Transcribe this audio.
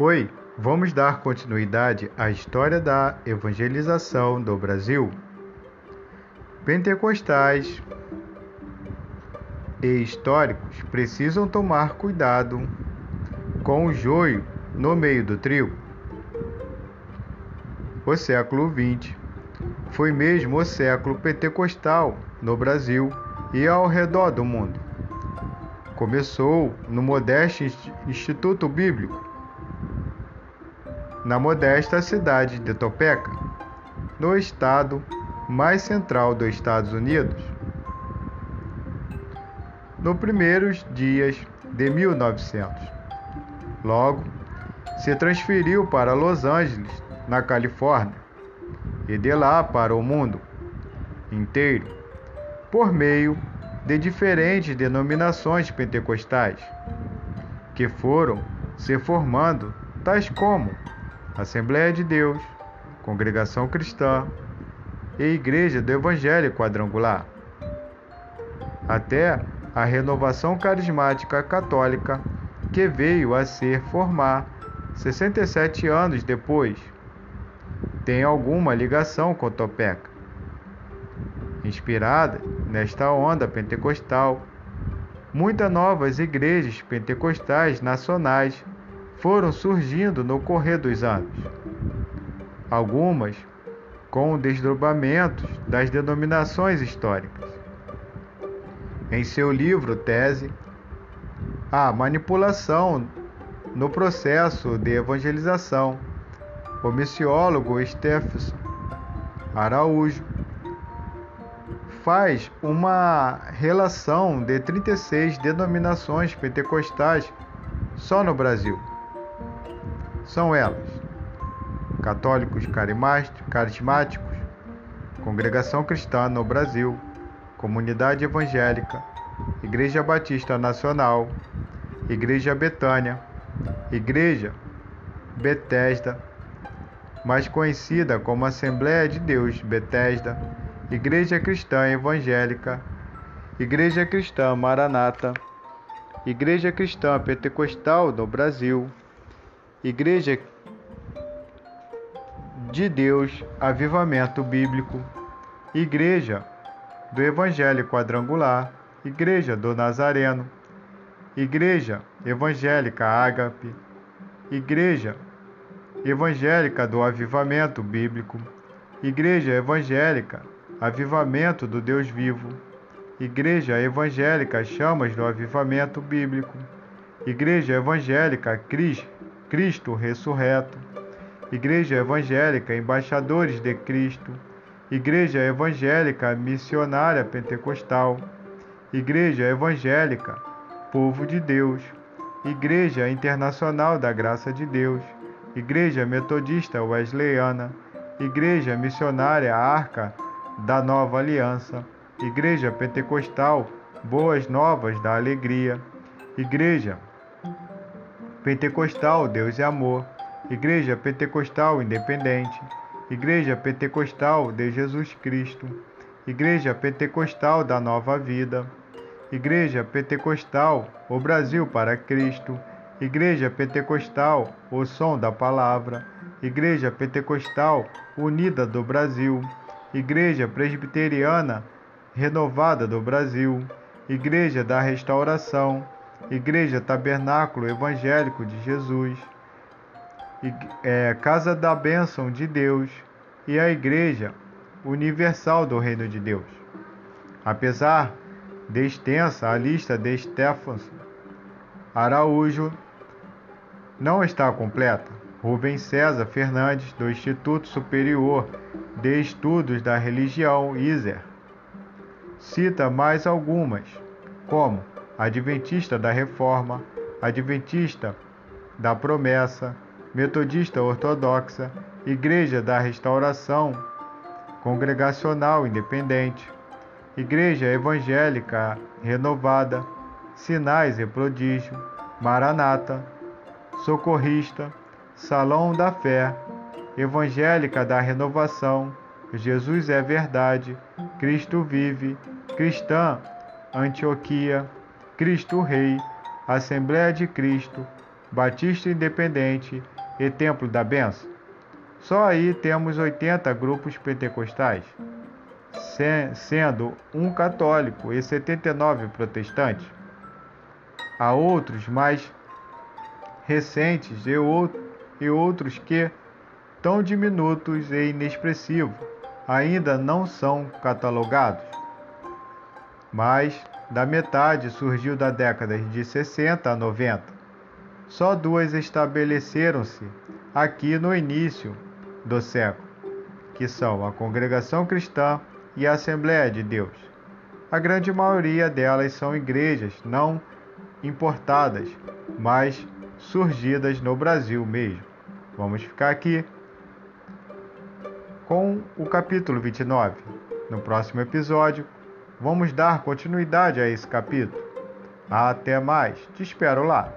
Oi, vamos dar continuidade à história da evangelização do Brasil. Pentecostais e históricos precisam tomar cuidado com o joio no meio do trigo. O século XX foi mesmo o século pentecostal no Brasil e ao redor do mundo. Começou no modesto Instituto Bíblico na modesta cidade de Topeka, no estado mais central dos Estados Unidos. Nos primeiros dias de 1900. Logo, se transferiu para Los Angeles, na Califórnia, e de lá para o mundo inteiro, por meio de diferentes denominações pentecostais, que foram se formando, tais como Assembleia de Deus, Congregação Cristã e Igreja do Evangelho Quadrangular. Até a renovação carismática católica que veio a ser formar 67 anos depois, tem alguma ligação com Topeka. Inspirada nesta onda pentecostal, muitas novas igrejas pentecostais nacionais foram surgindo no correr dos anos. Algumas com desdobramentos das denominações históricas. Em seu livro Tese, A Manipulação no Processo de Evangelização, o missiólogo Stephenson Araújo faz uma relação de 36 denominações pentecostais só no Brasil. São elas: Católicos Carismáticos, Congregação Cristã no Brasil, Comunidade Evangélica, Igreja Batista Nacional, Igreja Betânia, Igreja Betesda, mais conhecida como Assembleia de Deus Betesda, Igreja Cristã Evangélica, Igreja Cristã Maranata, Igreja Cristã Pentecostal no Brasil, Igreja de Deus, Avivamento Bíblico, Igreja do Evangelho Quadrangular, Igreja do Nazareno, Igreja Evangélica Ágape, Igreja Evangélica do Avivamento Bíblico, Igreja Evangélica Avivamento do Deus Vivo, Igreja Evangélica Chamas do Avivamento Bíblico, Igreja Evangélica Cristo Cristo ressurreto, Igreja Evangélica Embaixadores de Cristo, Igreja Evangélica Missionária Pentecostal, Igreja Evangélica Povo de Deus, Igreja Internacional da Graça de Deus, Igreja Metodista Wesleyana, Igreja Missionária Arca da Nova Aliança, Igreja Pentecostal Boas Novas da Alegria, Igreja Pentecostal Deus é Amor, Igreja Pentecostal Independente, Igreja Pentecostal de Jesus Cristo, Igreja Pentecostal da Nova Vida, Igreja Pentecostal O Brasil para Cristo, Igreja Pentecostal O Som da Palavra, Igreja Pentecostal Unida do Brasil, Igreja Presbiteriana Renovada do Brasil, Igreja da Restauração, Igreja Tabernáculo Evangélico de Jesus, é, Casa da Bênção de Deus e a Igreja Universal do Reino de Deus. Apesar de extensa a lista de Stephens Araújo não está completa. Rubens César Fernandes, do Instituto Superior de Estudos da Religião, ISER, cita mais algumas, como Adventista da Reforma, Adventista da Promessa, Metodista Ortodoxa, Igreja da Restauração, Congregacional Independente, Igreja Evangélica Renovada, Sinais e Prodígio, Maranata, Socorrista, Salão da Fé, Evangélica da Renovação, Jesus é Verdade, Cristo Vive, Cristã Antioquia, Cristo Rei, Assembleia de Cristo, Batista Independente e Templo da Benção. Só aí temos 80 grupos pentecostais, sendo um católico e 79 protestantes. Há outros mais recentes e outros que, tão diminutos e inexpressivos, ainda não são catalogados. Mais da metade surgiu da década de 60 a 90. Só duas estabeleceram-se aqui no início do século, que são a Congregação Cristã e a Assembleia de Deus. A grande maioria delas são igrejas não importadas, mas surgidas no Brasil mesmo. Vamos ficar aqui com o capítulo 29. No próximo episódio, vamos dar continuidade a esse capítulo. Até mais, te espero lá.